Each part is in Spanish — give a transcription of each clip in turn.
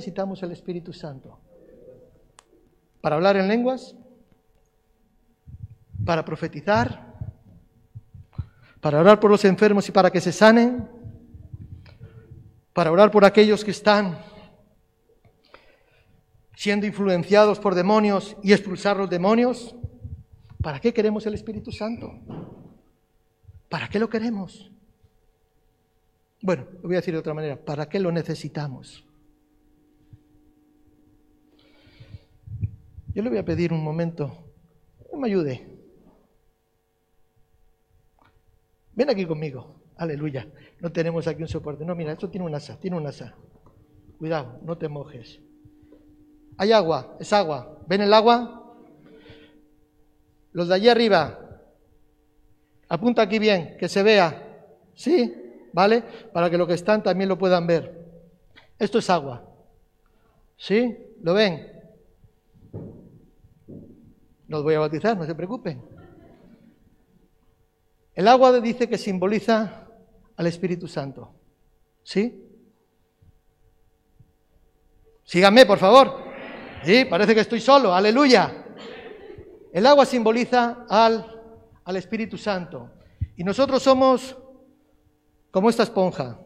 necesitamos el Espíritu Santo? ¿Para hablar en lenguas? ¿Para profetizar? ¿Para orar por los enfermos y para que se sanen? ¿Para orar por aquellos que están siendo influenciados por demonios y expulsar los demonios? ¿Para qué queremos el Espíritu Santo? ¿Para qué lo queremos? Bueno, lo voy a decir de otra manera. ¿Para qué lo necesitamos? Yo le voy a pedir un momento que me ayude. Ven aquí conmigo. Aleluya. No tenemos aquí un soporte. No, mira, esto tiene un asa, tiene un asa. Cuidado, no te mojes. Hay agua, es agua. ¿Ven el agua? Los de allí arriba. Apunta aquí bien, que se vea. ¿Sí? ¿Vale? Para que los que están también lo puedan ver. Esto es agua. ¿Sí? ¿Lo ven? No os voy a bautizar, no se preocupen. El agua dice que simboliza al Espíritu Santo. ¿Sí? Síganme, por favor. Sí, parece que estoy solo, aleluya. El agua simboliza al, al Espíritu Santo. Y nosotros somos como esta esponja.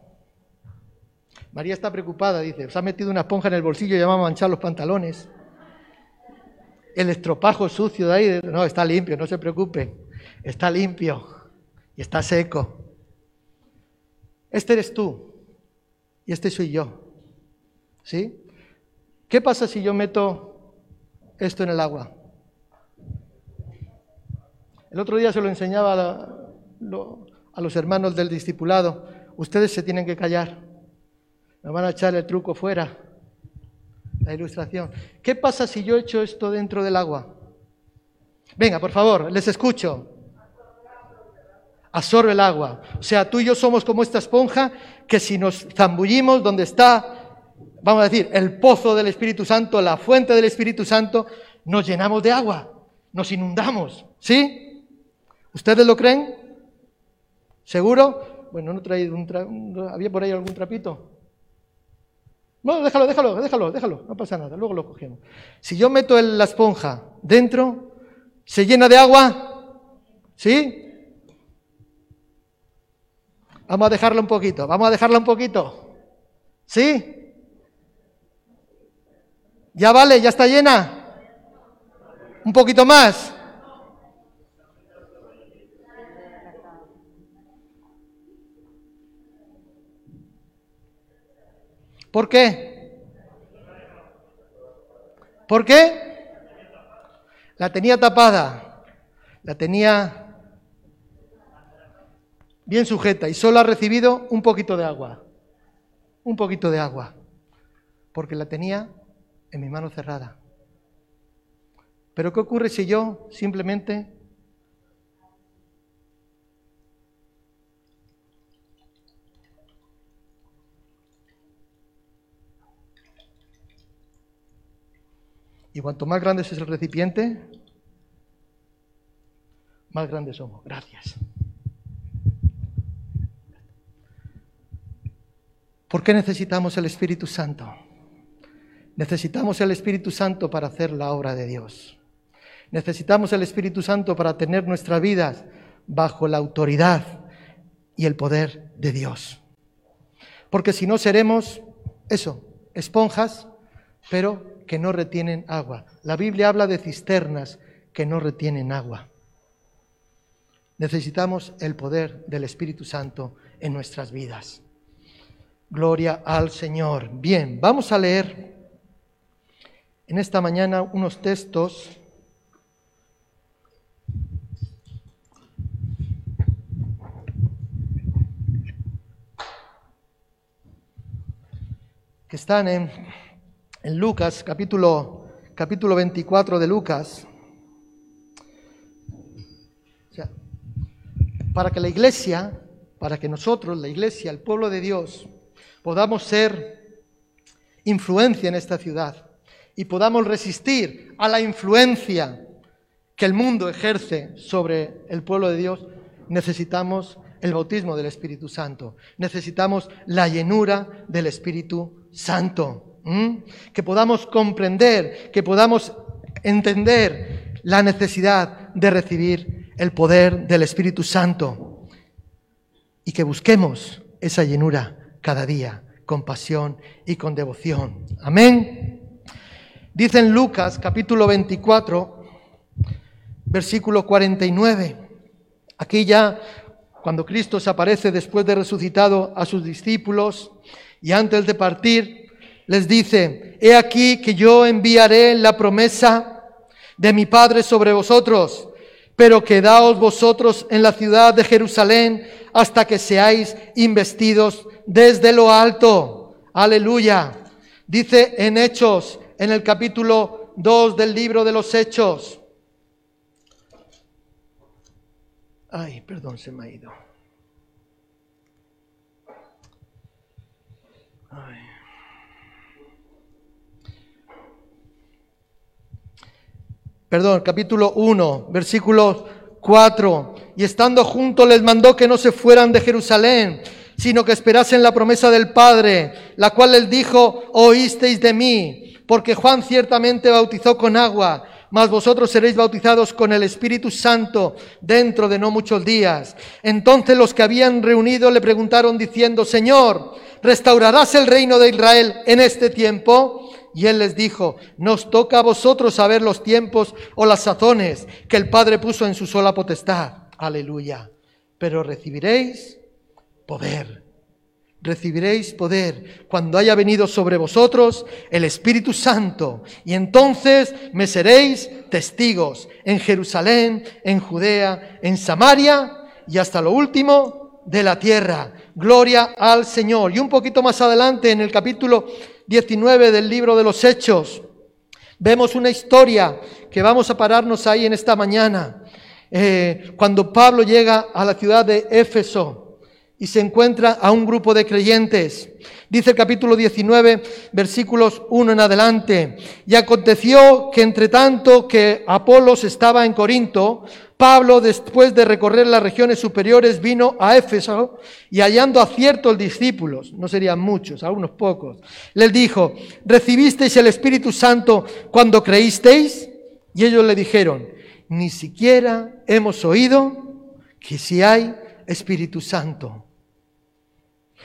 María está preocupada, dice, se ha metido una esponja en el bolsillo y ya va a manchar los pantalones. El estropajo sucio de ahí, no, está limpio, no se preocupe, está limpio y está seco. Este eres tú y este soy yo. ¿Sí? ¿Qué pasa si yo meto esto en el agua? El otro día se lo enseñaba a, los hermanos del discipulado. Ustedes se tienen que callar. Me van a echar el truco fuera. La ilustración. ¿Qué pasa si yo echo esto dentro del agua? Venga, por favor, les escucho. Absorbe el agua. O sea, tú y yo somos como esta esponja que si nos zambullimos donde está vamos a decir, el pozo del Espíritu Santo, la fuente del Espíritu Santo, nos llenamos de agua, nos inundamos. ¿Sí? ¿Ustedes lo creen? ¿Seguro? Bueno, no traído un ¿Había por ahí algún trapito? No, déjalo, déjalo, déjalo, déjalo, no pasa nada, luego lo cogemos. Si yo meto la esponja dentro, ¿se llena de agua? ¿Sí? Vamos a dejarla un poquito, vamos a dejarla un poquito. ¿Sí? ¿Ya vale? ¿Ya está llena? ¿Un poquito más? ¿Por qué? ¿Por qué? La tenía tapada, la tenía bien sujeta y solo ha recibido un poquito de agua, un poquito de agua, porque la tenía en mi mano cerrada. Pero ¿qué ocurre si yo simplemente Y cuanto más grande es el recipiente, más grandes somos. Gracias. ¿Por qué necesitamos el Espíritu Santo? Necesitamos el Espíritu Santo para hacer la obra de Dios. Necesitamos el Espíritu Santo para tener nuestras vidas bajo la autoridad y el poder de Dios. Porque si no seremos eso, esponjas, pero que no retienen agua. La Biblia habla de cisternas que no retienen agua. Necesitamos el poder del Espíritu Santo en nuestras vidas. Gloria al Señor. Bien, vamos a leer en esta mañana unos textos que están en, en Lucas, capítulo, capítulo 24 de Lucas. para que la iglesia, para que nosotros, la iglesia, el pueblo de Dios, podamos ser influencia en esta ciudad y podamos resistir a la influencia que el mundo ejerce sobre el pueblo de Dios, necesitamos el bautismo del Espíritu Santo, necesitamos la llenura del Espíritu Santo. Que podamos comprender, que podamos entender la necesidad de recibir el poder del Espíritu Santo y que busquemos esa llenura cada día con pasión y con devoción. Amén. Dice en Lucas capítulo 24, versículo 49. Aquí ya, cuando Cristo se aparece después de resucitado a sus discípulos y antes de partir, les dice, he aquí que yo enviaré la promesa de mi Padre sobre vosotros, pero quedaos vosotros en la ciudad de Jerusalén hasta que seáis investidos desde lo alto. Aleluya. Dice en Hechos, en el capítulo 2 del libro de los Hechos. Ay, perdón, se me ha ido. Perdón, capítulo 1, versículo 4. Y estando juntos les mandó que no se fueran de Jerusalén, sino que esperasen la promesa del Padre, la cual les dijo, oísteis de mí, porque Juan ciertamente bautizó con agua, mas vosotros seréis bautizados con el Espíritu Santo dentro de no muchos días. Entonces los que habían reunido le preguntaron diciendo, Señor, ¿restaurarás el reino de Israel en este tiempo? Y él les dijo, nos toca a vosotros saber los tiempos o las sazones que el Padre puso en su sola potestad. Aleluya. Pero recibiréis poder recibiréis poder cuando haya venido sobre vosotros el Espíritu Santo, y entonces me seréis testigos en Jerusalén, en Judea, en Samaria y hasta lo último de la tierra. Gloria al Señor. Y un poquito más adelante, en el capítulo 19 del libro de los Hechos, vemos una historia que vamos a pararnos ahí en esta mañana. Eh, cuando Pablo llega a la ciudad de Éfeso, y se encuentra a un grupo de creyentes. Dice el capítulo 19, versículos 1 en adelante. Y aconteció que entre tanto que Apolos estaba en Corinto, Pablo, después de recorrer las regiones superiores, vino a Éfeso y hallando a ciertos discípulos, no serían muchos, a unos pocos, les dijo, ¿recibisteis el Espíritu Santo cuando creísteis? Y ellos le dijeron, ni siquiera hemos oído que si hay Espíritu Santo.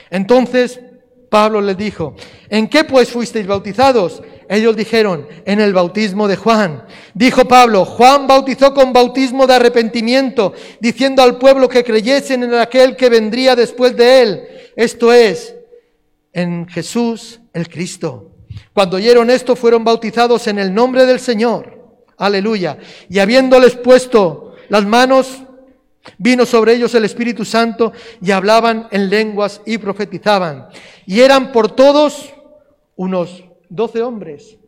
Entonces Pablo les dijo, ¿en qué pues fuisteis bautizados? Ellos dijeron, en el bautismo de Juan. Dijo Pablo, Juan bautizó con bautismo de arrepentimiento, diciendo al pueblo que creyesen en aquel que vendría después de él, esto es, en Jesús el Cristo. Cuando oyeron esto fueron bautizados en el nombre del Señor. Aleluya. Y habiéndoles puesto las manos, Vino sobre ellos el Espíritu Santo y hablaban en lenguas y profetizaban. Y eran por todos unos doce hombres,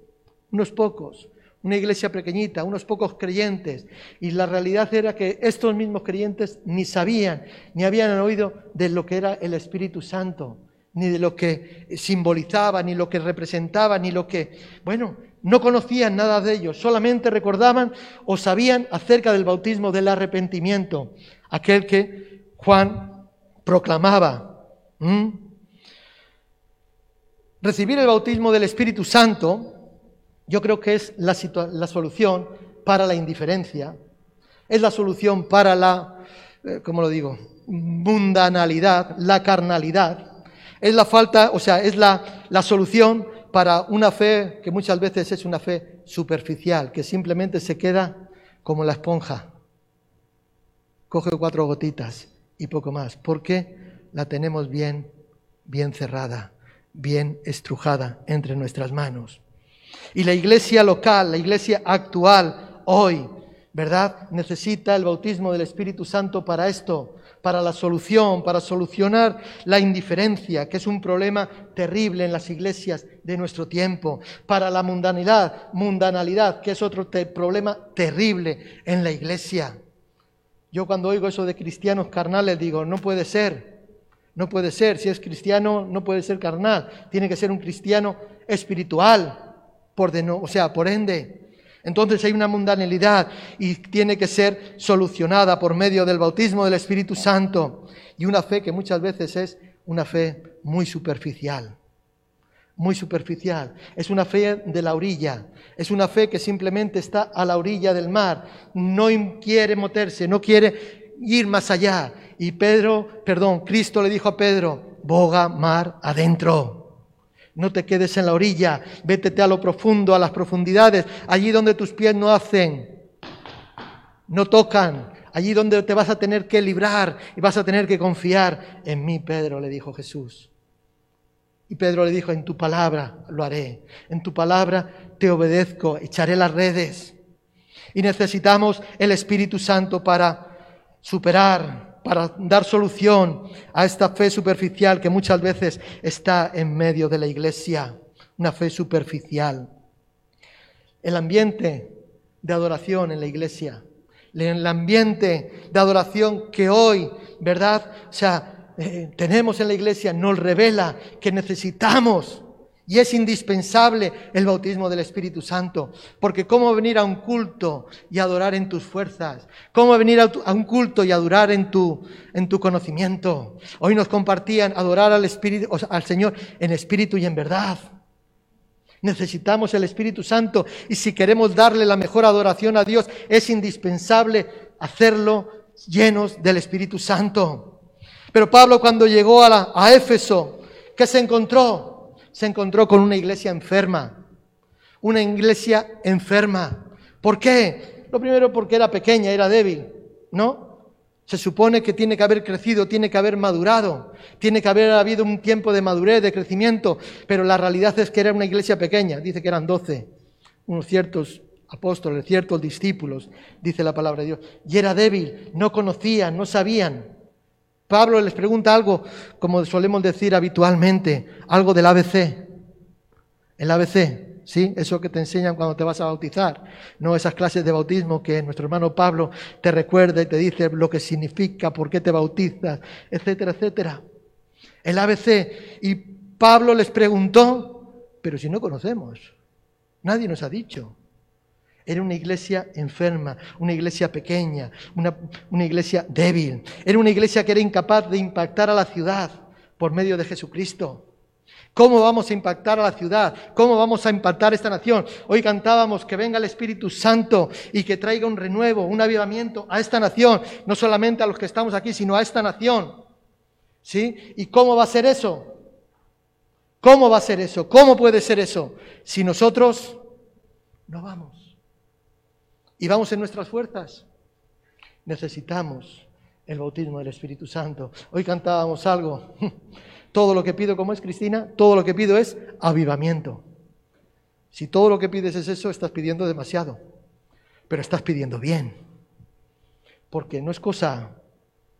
unos pocos, una iglesia pequeñita, unos pocos creyentes. Y la realidad era que estos mismos creyentes ni sabían, ni habían oído de lo que era el Espíritu Santo, ni de lo que simbolizaba, ni lo que representaba, ni lo que, bueno, no conocían nada de ellos, solamente recordaban o sabían acerca del bautismo del arrepentimiento, aquel que Juan proclamaba. Recibir el bautismo del Espíritu Santo, yo creo que es la, la solución para la indiferencia, es la solución para la, eh, ¿cómo lo digo?, mundanalidad, la carnalidad, es la falta, o sea, es la, la solución para una fe que muchas veces es una fe superficial, que simplemente se queda como la esponja. Coge cuatro gotitas y poco más, porque la tenemos bien, bien cerrada, bien estrujada entre nuestras manos. Y la iglesia local, la iglesia actual, hoy, ¿verdad? Necesita el bautismo del Espíritu Santo para esto, para la solución, para solucionar la indiferencia, que es un problema terrible en las iglesias de nuestro tiempo, para la mundanidad, mundanalidad, que es otro problema terrible en la iglesia. Yo cuando oigo eso de cristianos carnales digo, no puede ser, no puede ser, si es cristiano no puede ser carnal, tiene que ser un cristiano espiritual, por de no, o sea, por ende, entonces hay una mundanalidad y tiene que ser solucionada por medio del bautismo del Espíritu Santo y una fe que muchas veces es una fe muy superficial. muy superficial. Es una fe de la orilla. Es una fe que simplemente está a la orilla del mar. No quiere meterse, no quiere ir más allá. Y Pedro, perdón, Cristo le dijo a Pedro, boga mar adentro. No te quedes en la orilla, vétete a lo profundo, a las profundidades, allí donde tus pies no hacen, no tocan, allí donde te vas a tener que librar y vas a tener que confiar en mí, Pedro, le dijo Jesús. Y Pedro le dijo, en tu palabra lo haré, en tu palabra te obedezco, echaré las redes. Y necesitamos el Espíritu Santo para superar, para dar solución a esta fe superficial que muchas veces está en medio de la iglesia, una fe superficial. El ambiente de adoración en la iglesia, el ambiente de adoración que hoy, ¿verdad? O sea, eh, tenemos en la iglesia nos revela que necesitamos y es indispensable el bautismo del Espíritu Santo. Porque ¿cómo venir a un culto y adorar en tus fuerzas? ¿Cómo venir a, un culto y adorar en tu, en tu conocimiento? Hoy nos compartían adorar al, Espíritu, al Señor en espíritu y en verdad. Necesitamos el Espíritu Santo y si queremos darle la mejor adoración a Dios, es indispensable hacerlo llenos del Espíritu Santo. Pero Pablo cuando llegó a, a Éfeso, ¿qué se encontró? Se encontró con una iglesia enferma. Una iglesia enferma. ¿Por qué? Lo primero porque era pequeña, era débil, ¿no? Se supone que tiene que haber crecido, tiene que haber madurado, tiene que haber habido un tiempo de madurez, de crecimiento, pero la realidad es que era una iglesia pequeña, dice que eran doce, unos ciertos apóstoles, ciertos discípulos, dice la palabra de Dios, y era débil, no conocían, no sabían. Pablo les pregunta algo, como solemos decir habitualmente, algo del ABC. El ABC, ¿sí? Eso que te enseñan cuando te vas a bautizar. No esas clases de bautismo que nuestro hermano Pablo te recuerda y te dice lo que significa, por qué te bautizas, etcétera, etcétera. El ABC. Y Pablo les preguntó, pero si no conocemos, nadie nos ha dicho. Era una iglesia enferma, una iglesia pequeña, una, una, iglesia débil. Era una iglesia que era incapaz de impactar a la ciudad por medio de Jesucristo. ¿Cómo vamos a impactar a la ciudad? ¿Cómo vamos a impactar esta nación? Hoy cantábamos que venga el Espíritu Santo y que traiga un renuevo, un avivamiento a esta nación, no solamente a los que estamos aquí, sino a esta nación. ¿Sí? ¿Y cómo va a ser eso? ¿Cómo va a ser eso? ¿Cómo puede ser eso? Si nosotros no vamos y vamos en nuestras fuerzas. Necesitamos el bautismo del Espíritu Santo. Hoy cantábamos algo. Todo lo que pido, como es Cristina, todo lo que pido es avivamiento. Si todo lo que pides es eso, estás pidiendo demasiado. Pero estás pidiendo bien. Porque no es cosa,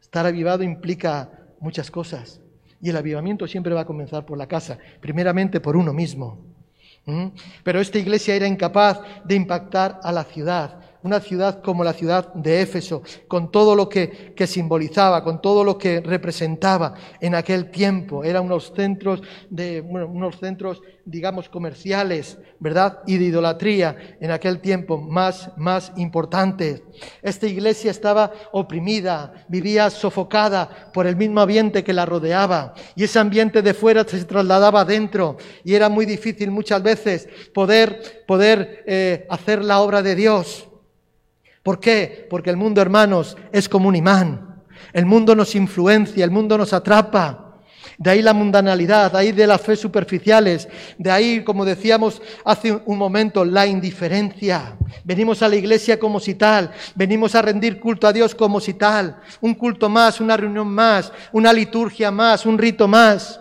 estar avivado implica muchas cosas. Y el avivamiento siempre va a comenzar por la casa, primeramente por uno mismo. Pero esta iglesia era incapaz de impactar a la ciudad una ciudad como la ciudad de Éfeso, con todo lo que, simbolizaba, con todo lo que representaba en aquel tiempo. Eran unos centros, de, unos centros, digamos, comerciales, ¿verdad? Y de idolatría en aquel tiempo más, más importantes. Esta iglesia estaba oprimida, vivía sofocada por el mismo ambiente que la rodeaba. Y ese ambiente de fuera se trasladaba adentro. Y era muy difícil muchas veces poder, poder eh, hacer la obra de Dios. ¿Por qué? Porque el mundo, hermanos, es como un imán. El mundo nos influencia, el mundo nos atrapa. De ahí la mundanalidad, de ahí de las fe superficiales, de ahí, como decíamos hace un momento, la indiferencia. Venimos a la iglesia como si tal, venimos a rendir culto a Dios como si tal, un culto más, una reunión más, una liturgia más, un rito más.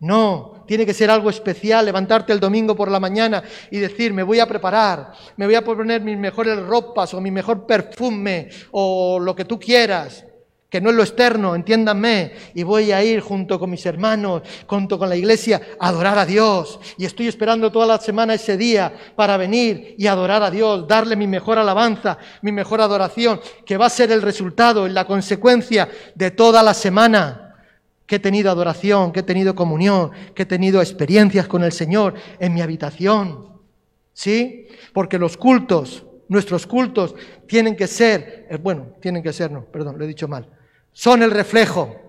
No, tiene que ser algo especial, levantarte el domingo por la mañana y decir, me voy a preparar, me voy a poner mis mejores ropas o mi mejor perfume o lo que tú quieras, que no es lo externo, entiéndanme, y voy a ir junto con mis hermanos, junto con la iglesia, a adorar a Dios. Y estoy esperando toda la semana ese día para venir y adorar a Dios, darle mi mejor alabanza, mi mejor adoración, que va a ser el resultado y la consecuencia de toda la semana que he tenido adoración, que he tenido comunión, que he tenido experiencias con el Señor en mi habitación. ¿Sí? Porque los cultos, nuestros cultos, tienen que ser, eh, bueno, tienen que ser, no, perdón, lo he dicho mal, son el reflejo,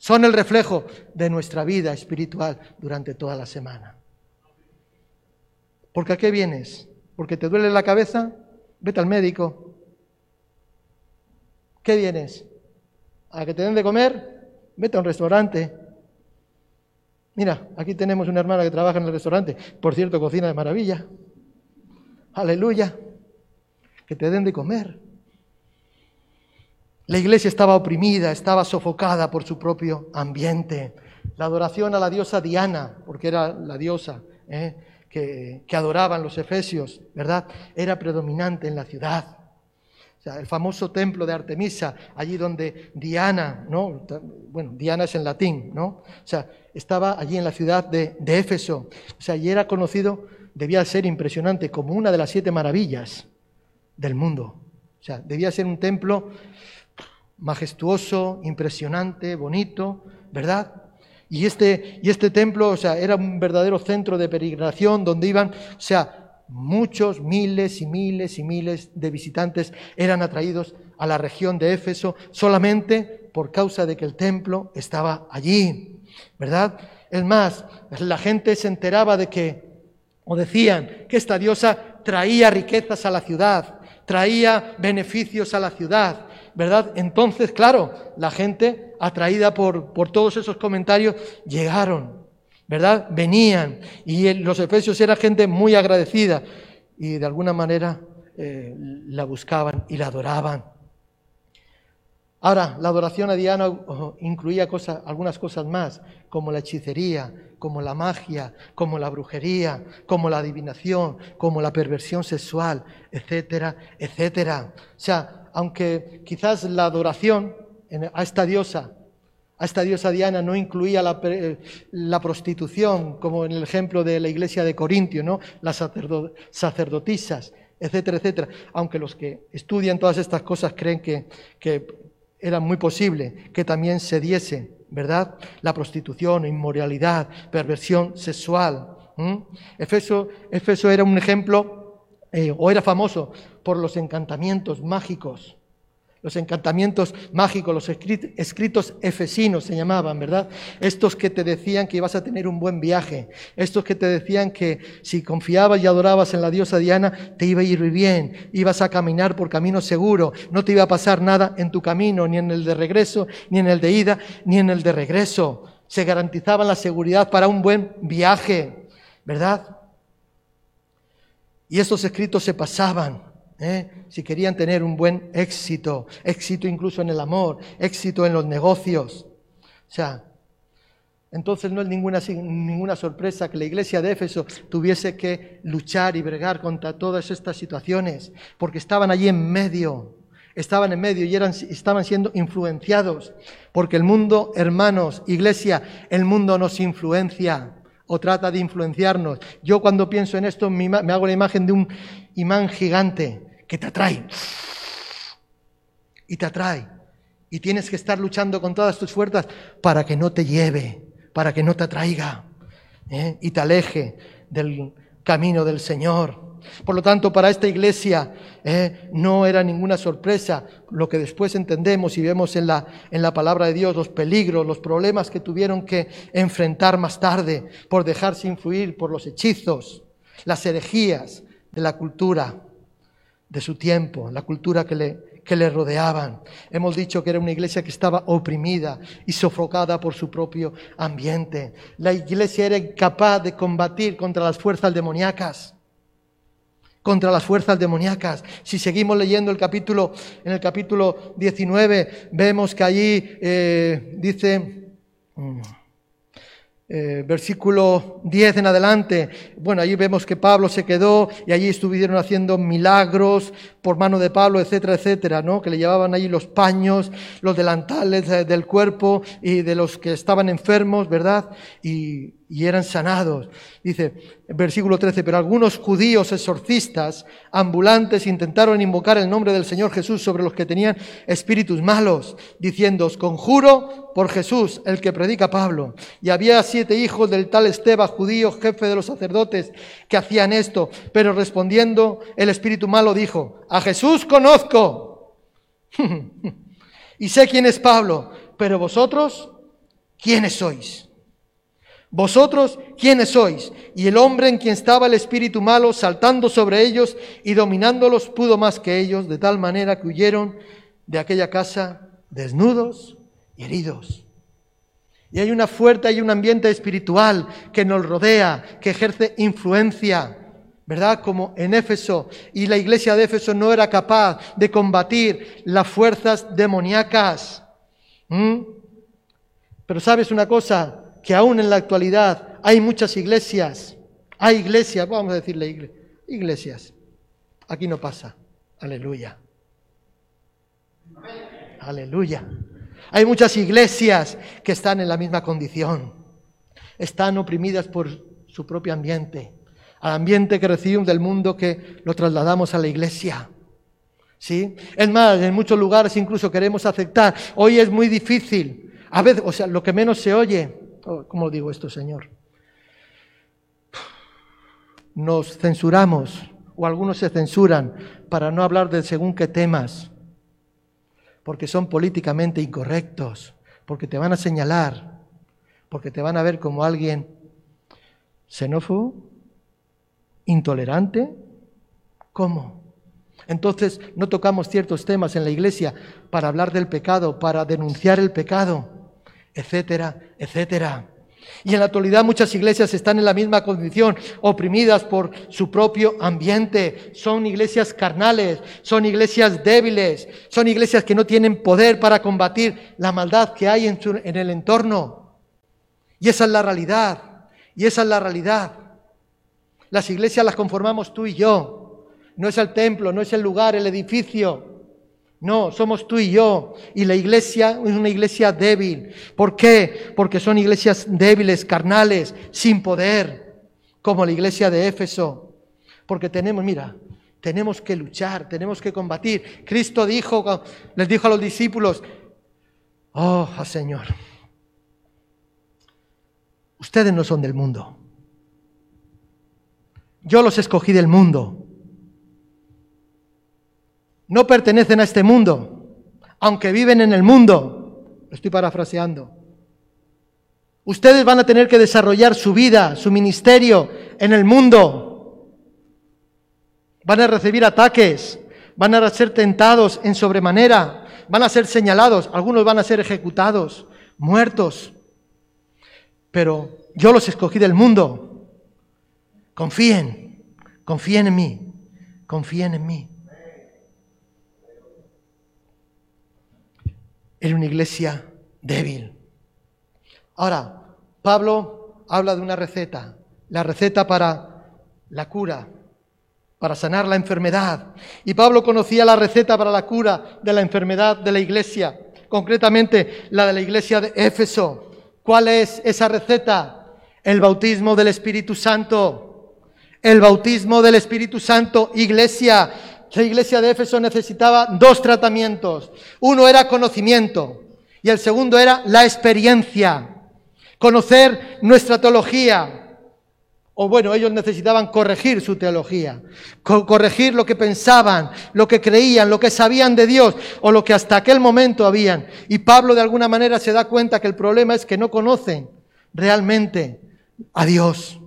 Son el reflejo de nuestra vida espiritual durante toda la semana. ¿Porque a qué vienes? ¿Porque te duele la cabeza? Vete al médico. ¿Qué vienes? ¿A que te den de comer? Vete a un restaurante. Mira, aquí tenemos una hermana que trabaja en el restaurante. Por cierto, cocina de maravilla. Aleluya. Que te den de comer. La iglesia estaba oprimida, estaba sofocada por su propio ambiente. La adoración a la diosa Diana, porque era la diosa ¿eh? que, adoraban los efesios, ¿verdad? Era predominante en la ciudad. O sea, el famoso templo de Artemisa, allí donde Diana, ¿no? Bueno, Diana es en latín, ¿no? O sea, estaba allí en la ciudad de, de Éfeso. O sea, y era conocido, debía ser impresionante, como una de las siete maravillas del mundo. O sea, debía ser un templo majestuoso, impresionante, bonito, ¿verdad? Y este, y este templo, o sea, era un verdadero centro de peregrinación donde iban, o sea, muchos, miles y miles y miles de visitantes eran atraídos a la región de Éfeso solamente por causa de que el templo estaba allí, ¿verdad? Es más, la gente se enteraba de que, o decían, que esta diosa traía riquezas a la ciudad, traía beneficios a la ciudad, ¿verdad? Entonces, claro, la gente, atraída por, por todos esos comentarios, llegaron, ¿verdad? Venían. Y los efesios eran gente muy agradecida y de alguna manera eh, la buscaban y la adoraban. Ahora, la adoración a Diana incluía cosas, algunas cosas más, como la hechicería, como la magia, como la brujería, como la adivinación, como la perversión sexual, etcétera, etcétera. O sea, aunque quizás la adoración a esta diosa, esta diosa Diana no incluía la, prostitución, como en el ejemplo de la iglesia de Corintio, ¿no? las sacerdotisas, etcétera, etcétera. Aunque los que estudian todas estas cosas creen que, era muy posible que también se diese, ¿verdad? La prostitución, inmoralidad, perversión sexual. Efeso, Efeso era un ejemplo eh, o era famoso por los encantamientos mágicos. Los encantamientos mágicos, los escritos efesinos se llamaban, ¿verdad? Estos que te decían que ibas a tener un buen viaje, estos que te decían que si confiabas y adorabas en la diosa Diana, te iba a ir bien, ibas a caminar por camino seguro, no te iba a pasar nada en tu camino, ni en el de regreso, ni en el de ida, ni en el de regreso. Se garantizaban la seguridad para un buen viaje, ¿verdad? Y estos escritos se pasaban, ¿eh? si querían tener un buen éxito, éxito incluso en el amor, éxito en los negocios. O sea, entonces no es ninguna, ninguna sorpresa que la iglesia de Éfeso tuviese que luchar y bregar contra todas estas situaciones, porque estaban allí en medio, estaban en medio y eran, estaban siendo influenciados, porque el mundo, hermanos, iglesia, el mundo nos influencia o trata de influenciarnos. Yo cuando pienso en esto me hago la imagen de un imán gigante que te atrae. Y te atrae. Y tienes que estar luchando con todas tus fuerzas para que no te lleve, para que no te atraiga ¿eh? y te aleje del camino del Señor. Por lo tanto, para esta iglesia eh, no era ninguna sorpresa lo que después entendemos y vemos en la, en la palabra de Dios, los peligros, los problemas que tuvieron que enfrentar más tarde por dejarse influir por los hechizos, las herejías de la cultura de su tiempo, la cultura que le, que le rodeaban. Hemos dicho que era una iglesia que estaba oprimida y sofocada por su propio ambiente. La iglesia era incapaz de combatir contra las fuerzas demoníacas contra las fuerzas demoníacas. Si seguimos leyendo el capítulo, en el capítulo 19, vemos que allí eh, dice, mm, eh, versículo 10 en adelante, bueno, allí vemos que Pablo se quedó y allí estuvieron haciendo milagros por mano de Pablo, etcétera, etcétera, ¿no? Que le llevaban allí los paños, los delantales del cuerpo y de los que estaban enfermos, ¿verdad? Y, y eran sanados. Dice, versículo 13, pero algunos judíos exorcistas ambulantes intentaron invocar el nombre del Señor Jesús sobre los que tenían espíritus malos, diciendo, conjuro por Jesús, el que predica Pablo. Y había siete hijos del tal Esteban, judío, jefe de los sacerdotes, que hacían esto, pero respondiendo el espíritu malo dijo, a Jesús conozco y sé quién es Pablo, pero vosotros ¿quiénes sois? Vosotros, ¿quiénes sois? Y el hombre en quien estaba el espíritu malo, saltando sobre ellos y dominándolos, pudo más que ellos, de tal manera que huyeron de aquella casa desnudos y heridos. Y hay una fuerte, hay un ambiente espiritual que nos rodea, que ejerce influencia, ¿verdad? Como en Éfeso. Y la iglesia de Éfeso no era capaz de combatir las fuerzas demoníacas. ¿Mm? Pero sabes una cosa, que aún en la actualidad hay muchas iglesias, hay iglesias, vamos a decirle iglesias. Aquí no pasa. Aleluya. Aleluya. Hay muchas iglesias que están en la misma condición. Están oprimidas por su propio ambiente, al ambiente que recibimos del mundo que lo trasladamos a la iglesia. ¿Sí? Es más, en muchos lugares incluso queremos aceptar. Hoy es muy difícil. A veces, o sea, lo que menos se oye, ¿cómo digo esto, Señor? Nos censuramos, o algunos se censuran, para no hablar de según qué temas porque son políticamente incorrectos, porque te van a señalar, porque te van a ver como alguien xenófobo, intolerante. ¿Cómo? Entonces no tocamos ciertos temas en la iglesia para hablar del pecado, para denunciar el pecado, etcétera, etcétera. Y en la actualidad muchas iglesias están en la misma condición, oprimidas por su propio ambiente. Son iglesias carnales, son iglesias débiles, son iglesias que no tienen poder para combatir la maldad que hay en, en el entorno. Y esa es la realidad, y esa es la realidad. Las iglesias las conformamos tú y yo. No es el templo, no es el lugar, el edificio. No, somos tú y yo. Y la iglesia es una iglesia débil. ¿Por qué? Porque son iglesias débiles, carnales, sin poder, como la iglesia de Éfeso. Porque tenemos, mira, tenemos que luchar, tenemos que combatir. Cristo dijo, les dijo a los discípulos, oh Señor, ustedes no son del mundo. Yo los escogí del mundo no pertenecen a este mundo, aunque viven en el mundo. Lo estoy parafraseando. Ustedes van a tener que desarrollar su vida, su ministerio en el mundo. Van a recibir ataques, van a ser tentados en sobremanera, van a ser señalados, algunos van a ser ejecutados, muertos. Pero yo los escogí del mundo. Confíen, confíen en mí, confíen en mí. Era una iglesia débil. Ahora, Pablo habla de una receta, la receta para la cura, para sanar la enfermedad. Y Pablo conocía la receta para la cura de la enfermedad de la iglesia, concretamente la de la iglesia de Éfeso. ¿Cuál es esa receta? El bautismo del Espíritu Santo. El bautismo del Espíritu Santo, iglesia, la iglesia de Éfeso necesitaba dos tratamientos. Uno era conocimiento y el segundo era la experiencia. Conocer nuestra teología. O bueno, ellos necesitaban corregir su teología, corregir lo que pensaban, lo que creían, lo que sabían de Dios o lo que hasta aquel momento habían. Y Pablo de alguna manera se da cuenta que el problema es que no conocen realmente a Dios.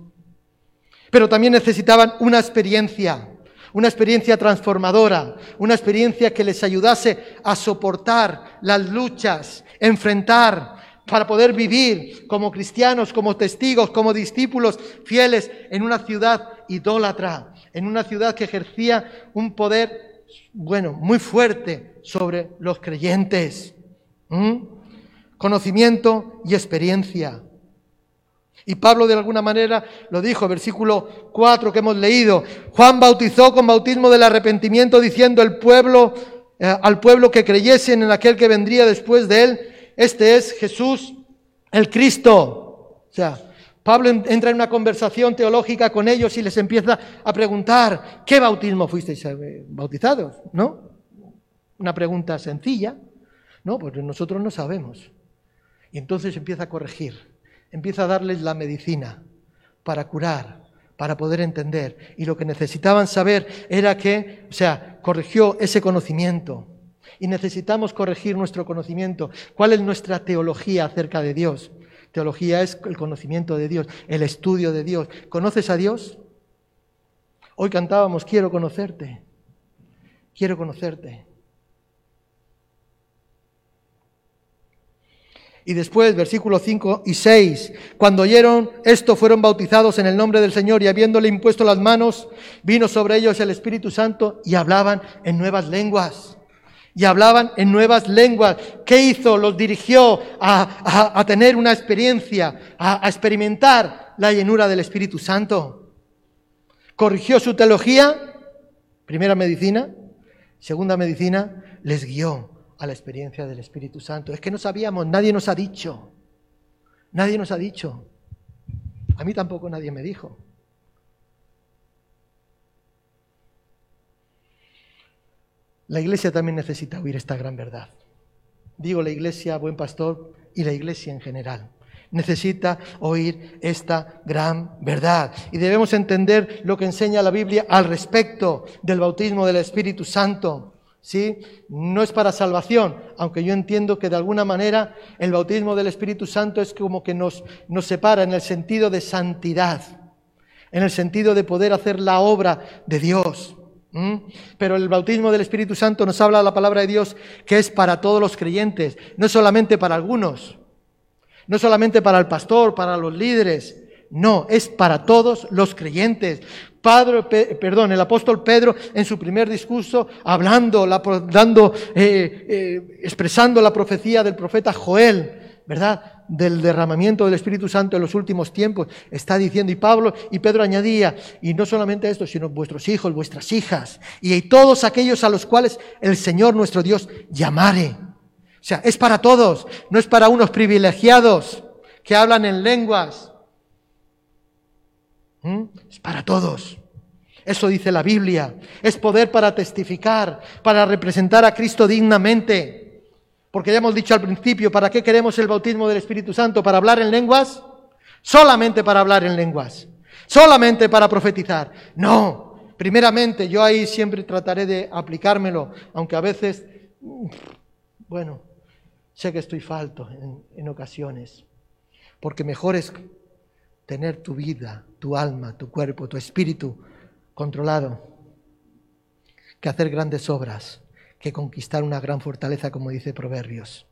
Pero también necesitaban una experiencia una experiencia transformadora, una experiencia que les ayudase a soportar las luchas, enfrentar, para poder vivir como cristianos, como testigos, como discípulos fieles en una ciudad idólatra, en una ciudad que ejercía un poder, bueno, muy fuerte sobre los creyentes. Conocimiento y experiencia. Y Pablo de alguna manera lo dijo, versículo 4 que hemos leído. Juan bautizó con bautismo del arrepentimiento diciendo pueblo, eh, al pueblo que creyesen en aquel que vendría después de él, este es Jesús el Cristo. O sea, Pablo entra en una conversación teológica con ellos y les empieza a preguntar, ¿qué bautismo fuisteis eh, bautizados? ¿No? Una pregunta sencilla. No, pues nosotros no sabemos. Y entonces empieza a corregir empieza a darles la medicina para curar, para poder entender. Y lo que necesitaban saber era que, o sea, corrigió ese conocimiento. Y necesitamos corregir nuestro conocimiento. ¿Cuál es nuestra teología acerca de Dios? Teología es el conocimiento de Dios, el estudio de Dios. ¿Conoces a Dios? Hoy cantábamos, quiero conocerte, quiero conocerte. Y después, versículos 5 y 6, cuando oyeron esto, fueron bautizados en el nombre del Señor y habiéndole impuesto las manos, vino sobre ellos el Espíritu Santo y hablaban en nuevas lenguas. Y hablaban en nuevas lenguas. ¿Qué hizo? Los dirigió a, tener una experiencia, a, a experimentar la llenura del Espíritu Santo. Corrigió su teología, primera medicina, segunda medicina, les guió a la experiencia del Espíritu Santo. Es que no sabíamos, nadie nos ha dicho. Nadie nos ha dicho. A mí tampoco nadie me dijo. La iglesia también necesita oír esta gran verdad. Digo la iglesia, buen pastor, y la iglesia en general. Necesita oír esta gran verdad. Y debemos entender lo que enseña la Biblia al respecto del bautismo del Espíritu Santo. ¿Sí? No es para salvación, aunque yo entiendo que de alguna manera el bautismo del Espíritu Santo es como que nos, nos separa en el sentido de santidad, en el sentido de poder hacer la obra de Dios. Pero el bautismo del Espíritu Santo nos habla la palabra de Dios que es para todos los creyentes, no solamente para algunos, no solamente para el pastor, para los líderes, no, es para todos los creyentes. Padre, perdón, el apóstol Pedro en su primer discurso, hablando, dando, eh, eh, expresando la profecía del profeta Joel, ¿verdad? Del derramamiento del Espíritu Santo en los últimos tiempos, está diciendo, y Pablo y Pedro añadía, y no solamente esto, sino vuestros hijos, vuestras hijas, y todos aquellos a los cuales el Señor nuestro Dios llamare. O sea, es para todos, no es para unos privilegiados que hablan en lenguas ¿Mm? Es para todos. Eso dice la Biblia. Es poder para testificar, para representar a Cristo dignamente. Porque ya hemos dicho al principio, ¿para qué queremos el bautismo del Espíritu Santo? ¿Para hablar en lenguas? Solamente para hablar en lenguas. Solamente para profetizar. No. Primeramente, yo ahí siempre trataré de aplicármelo, aunque a veces, bueno, sé que estoy falto en ocasiones. Porque mejor es tener tu vida, tu alma, tu cuerpo, tu espíritu controlado, que hacer grandes obras, que conquistar una gran fortaleza, como dice Proverbios.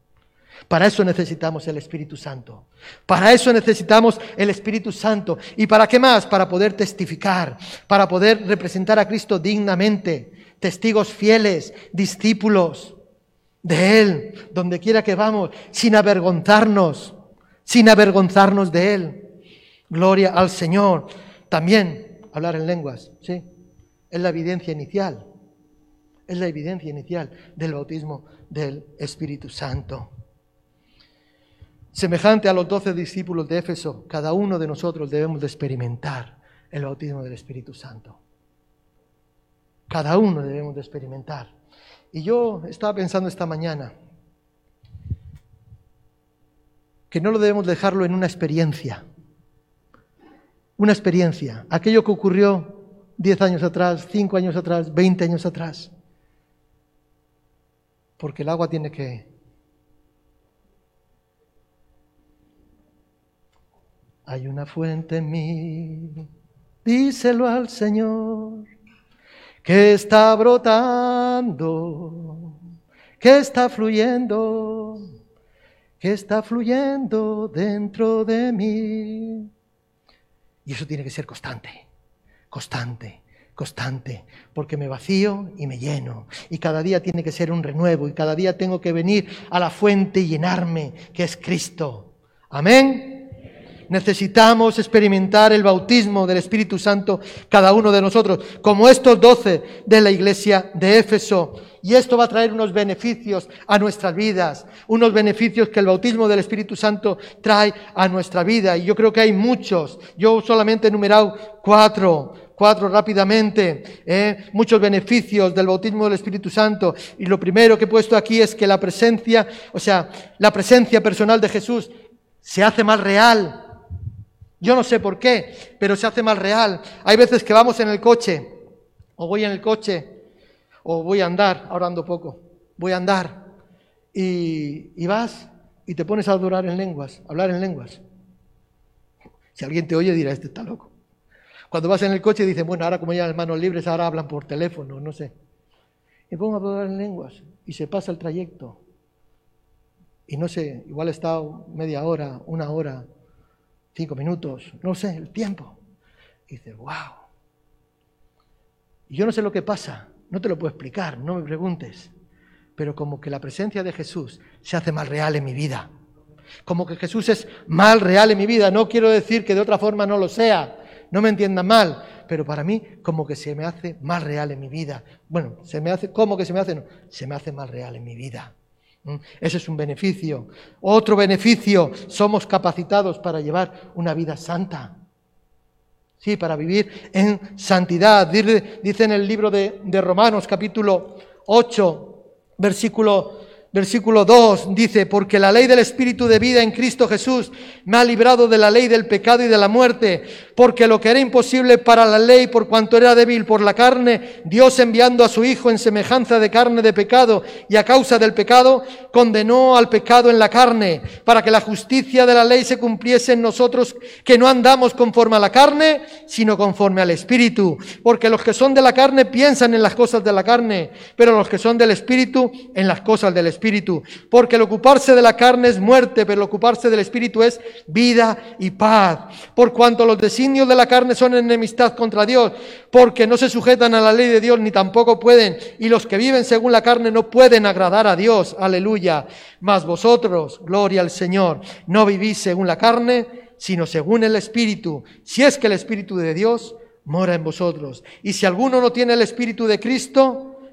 Para eso necesitamos el Espíritu Santo. Para eso necesitamos el Espíritu Santo. ¿Y para qué más? Para poder testificar, para poder representar a Cristo dignamente, testigos fieles, discípulos de Él, donde quiera que vamos, sin avergonzarnos, sin avergonzarnos de Él. Gloria al Señor. También hablar en lenguas, ¿sí? Es la evidencia inicial. Es la evidencia inicial del bautismo del Espíritu Santo. Semejante a los doce discípulos de Éfeso, cada uno de nosotros debemos de experimentar el bautismo del Espíritu Santo. Cada uno debemos de experimentar. Y yo estaba pensando esta mañana que no lo debemos dejarlo en una experiencia, una experiencia, aquello que ocurrió 10 años atrás, 5 años atrás, 20 años atrás. Porque el agua tiene que... Hay una fuente en mí, díselo al Señor, que está brotando, que está fluyendo, que está fluyendo dentro de mí. Y eso tiene que ser constante, constante, constante, porque me vacío y me lleno. Y cada día tiene que ser un renuevo y cada día tengo que venir a la fuente y llenarme, que es Cristo. Amén. Necesitamos experimentar el bautismo del Espíritu Santo cada uno de nosotros, como estos doce de la iglesia de Éfeso. Y esto va a traer unos beneficios a nuestras vidas, unos beneficios que el bautismo del Espíritu Santo trae a nuestra vida. Y yo creo que hay muchos. Yo solamente he numerado cuatro cuatro rápidamente, ¿eh? muchos beneficios del bautismo del Espíritu Santo. Y lo primero que he puesto aquí es que la presencia, o sea, la presencia personal de Jesús se hace más real. Yo no sé por qué, pero se hace más real. Hay veces que vamos en el coche, o voy en el coche, o voy a andar, ahora ando poco, voy a andar, y, vas y te pones a adorar en lenguas, hablar en lenguas. Si alguien te oye dirá, este está loco. Cuando vas en el coche dicen, bueno, ahora como ya las manos libres, ahora hablan por teléfono, no sé. Y pongo a hablar en lenguas y se pasa el trayecto. Y no sé, igual he estado media hora, una hora, cinco minutos, no sé, el tiempo. Y dices, wow. Y yo no sé lo que pasa, no te lo puedo explicar, no me preguntes. Pero como que la presencia de Jesús se hace más real en mi vida. Como que Jesús es más real en mi vida. No quiero decir que de otra forma no lo sea no me entiendan mal, pero para mí como que se me hace más real en mi vida. Bueno, se me hace, ¿cómo que se me hace? No, se me hace más real en mi vida. Ese es un beneficio. Otro beneficio, somos capacitados para llevar una vida santa. Sí, para vivir en santidad. Dice en el libro de, de Romanos capítulo 8, versículo versículo 2 dice, porque la ley del Espíritu de vida en Cristo Jesús me ha librado de la ley del pecado y de la muerte, porque lo que era imposible para la ley por cuanto era débil por la carne, Dios enviando a su Hijo en semejanza de carne de pecado y a causa del pecado, condenó al pecado en la carne, para que la justicia de la ley se cumpliese en nosotros, que no andamos conforme a la carne, sino conforme al Espíritu, porque los que son de la carne piensan en las cosas de la carne, pero los que son del Espíritu en las cosas del Espíritu espíritu, porque el ocuparse de la carne es muerte, pero el ocuparse del espíritu es vida y paz. Por cuanto los designios de la carne son enemistad contra Dios, porque no se sujetan a la ley de Dios ni tampoco pueden, y los que viven según la carne no pueden agradar a Dios. Aleluya. Mas vosotros, gloria al Señor, no vivís según la carne, sino según el espíritu. Si es que el espíritu de Dios mora en vosotros. Y si alguno no tiene el espíritu de Cristo,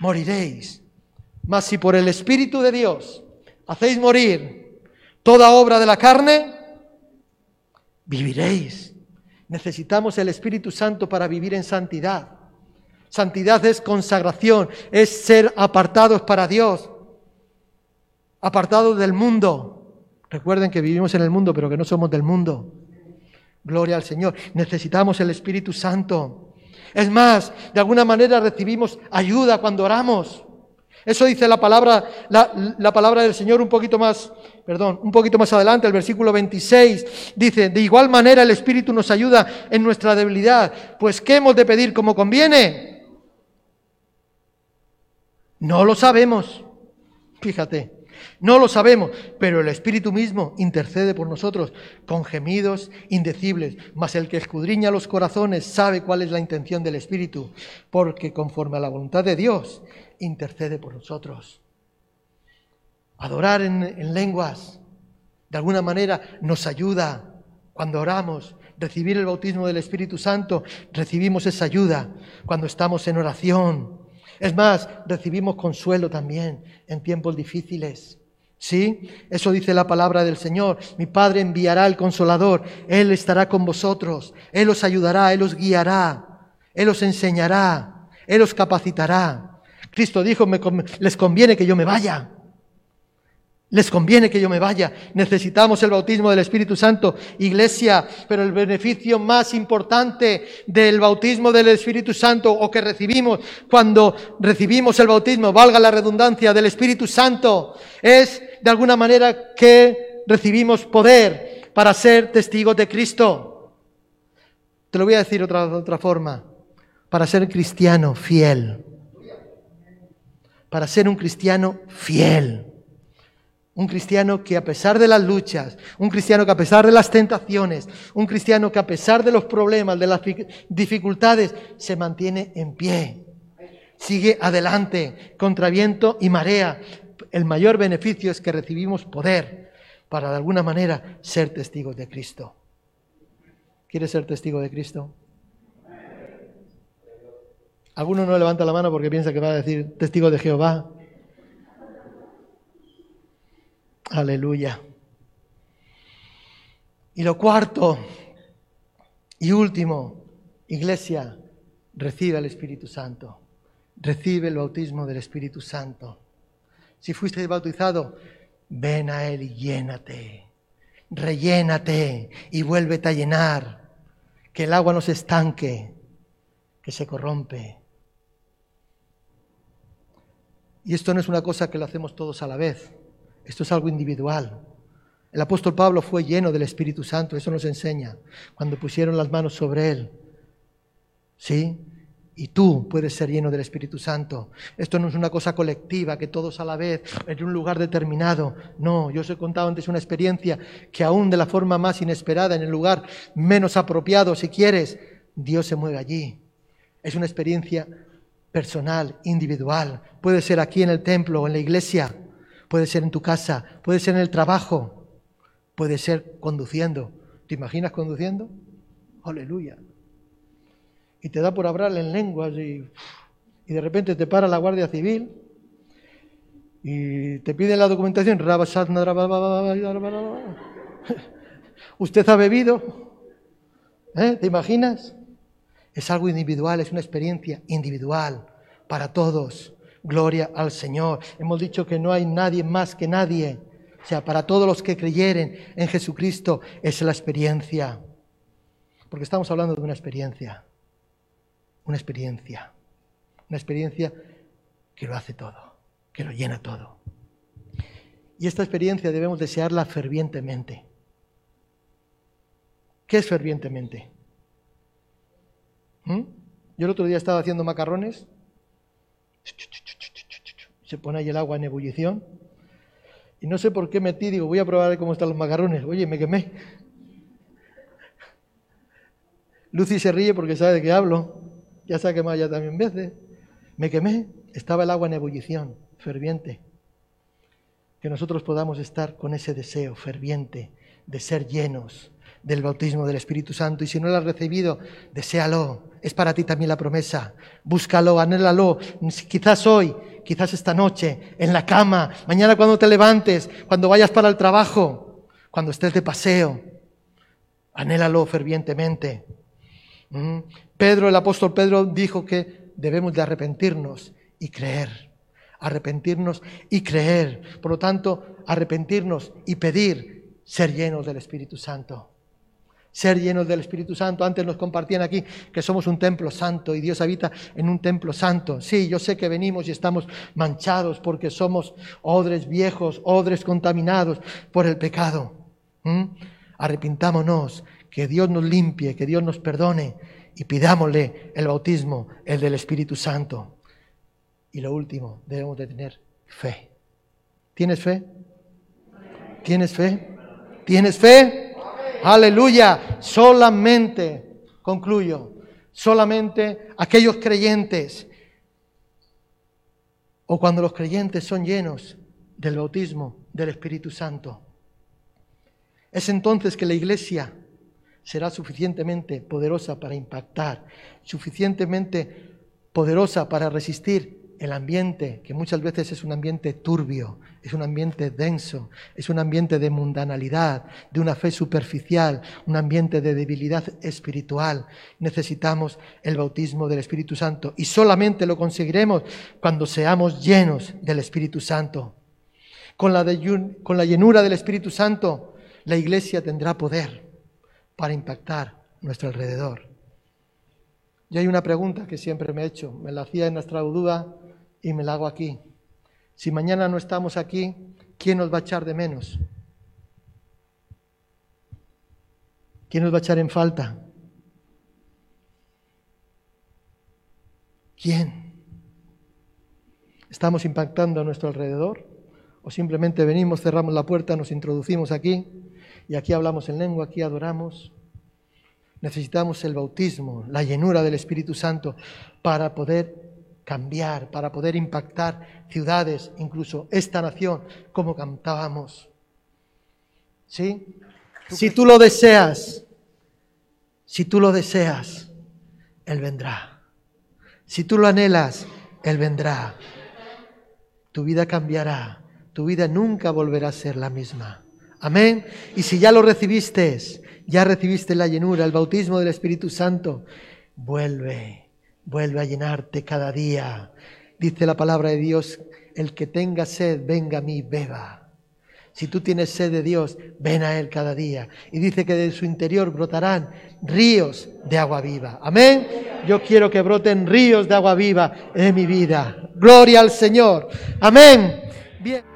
moriréis. Mas si por el Espíritu de Dios hacéis morir toda obra de la carne, viviréis. Necesitamos el Espíritu Santo para vivir en santidad. Santidad es consagración, es ser apartados para Dios, apartados del mundo. Recuerden que vivimos en el mundo, pero que no somos del mundo. Gloria al Señor. Necesitamos el Espíritu Santo. Es más, de alguna manera recibimos ayuda cuando oramos. Eso dice la palabra, la, palabra del Señor un poquito más, perdón, un poquito más adelante, el versículo 26, dice, de igual manera el Espíritu nos ayuda en nuestra debilidad, pues ¿qué hemos de pedir como conviene? No lo sabemos, fíjate, no lo sabemos, pero el Espíritu mismo intercede por nosotros con gemidos indecibles, mas el que escudriña los corazones sabe cuál es la intención del Espíritu, porque conforme a la voluntad de Dios, intercede por nosotros. Adorar en, lenguas, de alguna manera, nos ayuda cuando oramos. Recibir el bautismo del Espíritu Santo, recibimos esa ayuda cuando estamos en oración. Es más, recibimos consuelo también en tiempos difíciles. ¿Sí? Eso dice la palabra del Señor. Mi Padre enviará al consolador. Él estará con vosotros. Él os ayudará, Él os guiará. Él os enseñará. Él os capacitará. Cristo dijo, les conviene que yo me vaya. Les conviene que yo me vaya. Necesitamos el bautismo del Espíritu Santo, iglesia, pero el beneficio más importante del bautismo del Espíritu Santo o que recibimos cuando recibimos el bautismo, valga la redundancia, del Espíritu Santo, es de alguna manera que recibimos poder para ser testigos de Cristo. Te lo voy a decir otra, otra forma, para ser cristiano fiel para ser un cristiano fiel. Un cristiano que a pesar de las luchas, un cristiano que a pesar de las tentaciones, un cristiano que a pesar de los problemas, de las dificultades, se mantiene en pie. Sigue adelante contra viento y marea. El mayor beneficio es que recibimos poder para de alguna manera ser testigos de Cristo. ¿Quieres ser testigo de Cristo? Alguno no levanta la mano porque piensa que va a decir testigo de Jehová. Aleluya. Y lo cuarto, Y último, iglesia, recibe el Espíritu Santo. Recibe el bautismo del Espíritu Santo. Si fuiste bautizado, ven a Él y llénate. Rellénate y vuélvete a llenar. Que el agua no se estanque, que se corrompe. Y esto no es una cosa que lo hacemos todos a la vez. Esto es algo individual. El apóstol Pablo fue lleno del Espíritu Santo, eso nos enseña, cuando pusieron las manos sobre él. ¿Sí? Y tú puedes ser lleno del Espíritu Santo. Esto no es una cosa colectiva, que todos a la vez, en un lugar determinado. No, yo os he contado antes una experiencia que aún de la forma más inesperada, en el lugar menos apropiado, si quieres, Dios se mueve allí. Es una experiencia personal, individual. Puede ser aquí en el templo o en la iglesia, puede ser en tu casa, puede ser en el trabajo puede ser conduciendo. ¿Te imaginas conduciendo? Aleluya. Y te da por hablar en lenguas y, y de repente te para la Guardia Civil y te pide la documentación. ¿Usted ha bebido? ¿Eh? ¿Te imaginas? Es algo individual, es una experiencia individual para todos. Gloria al Señor. Hemos dicho que no hay nadie más que nadie. O sea, para todos los que creyeren en Jesucristo es la experiencia. Porque estamos hablando de una experiencia. Una experiencia. Una experiencia que lo hace todo, que lo llena todo. Y esta experiencia debemos desearla fervientemente. ¿Qué es fervientemente? ¿Mm? Yo el otro día estaba haciendo macarrones. Se pone ahí el agua en ebullición y no sé por qué metí, digo, voy a probar cómo están los macarrones. Oye, me quemé. Lucy se ríe porque sabe de qué hablo. Ya se ha quemado ya también veces. Me quemé. Estaba el agua en ebullición, ferviente. Que nosotros podamos estar con ese deseo ferviente de ser llenos del bautismo del Espíritu Santo. Y si no lo has recibido, deséalo. Es para ti también la promesa. Búscalo, anhélalo. Quizás hoy quizás esta noche, en la cama, mañana cuando te levantes, cuando vayas para el trabajo, cuando estés de paseo. Anhélalo fervientemente. ¿Mm? Pedro, el apóstol Pedro, dijo que debemos de arrepentirnos y creer. Arrepentirnos y creer. Por lo tanto, arrepentirnos y pedir ser llenos del Espíritu Santo ser llenos del Espíritu Santo. Antes nos compartían aquí que somos un templo santo y Dios habita en un templo santo. Sí, yo sé que venimos y estamos manchados porque somos odres viejos, odres contaminados por el pecado. ¿Mm? Arrepintámonos, que Dios nos limpie, que Dios nos perdone y pidámosle el bautismo, el del Espíritu Santo. Y lo último, debemos de tener fe. ¿Tienes fe? ¿Tienes fe? ¿Tienes fe? Aleluya. Solamente, concluyo, solamente aquellos creyentes, o cuando los creyentes son llenos del bautismo del Espíritu Santo, es entonces que la iglesia será suficientemente poderosa para impactar, suficientemente poderosa para resistir el ambiente, que muchas veces es un ambiente turbio, es un ambiente denso, es un ambiente de mundanalidad, de una fe superficial, un ambiente de debilidad espiritual. Necesitamos el bautismo del Espíritu Santo y solamente lo conseguiremos cuando seamos llenos del Espíritu Santo. Con la, con la llenura del Espíritu Santo, la iglesia tendrá poder para impactar nuestro alrededor. Y hay una pregunta que siempre me he hecho, me la hacía en nuestra duda y me la hago aquí. Si mañana no estamos aquí, ¿quién nos va a echar de menos? ¿Quién nos va a echar en falta? ¿Quién? ¿Estamos impactando a nuestro alrededor? ¿O simplemente venimos, cerramos la puerta, nos introducimos aquí y aquí hablamos en lengua, aquí adoramos? Necesitamos el bautismo, la llenura del Espíritu Santo para poder cambiar, para poder impactar ciudades, incluso esta nación, como cantábamos. ¿Sí? Si tú lo deseas, si tú lo deseas, Él vendrá. Si tú lo anhelas, Él vendrá. Tu vida cambiará. Tu vida nunca volverá a ser la misma. Amén. Y si ya lo recibiste, ya recibiste la llenura, el bautismo del Espíritu Santo, vuelve, vuelve a llenarte cada día. Dice la palabra de Dios, el que tenga sed, venga a mí, beba. Si tú tienes sed de Dios, ven a Él cada día. Y dice que de su interior brotarán ríos de agua viva. Amén. Yo quiero que broten ríos de agua viva en mi vida. Gloria al Señor. Amén. Bien.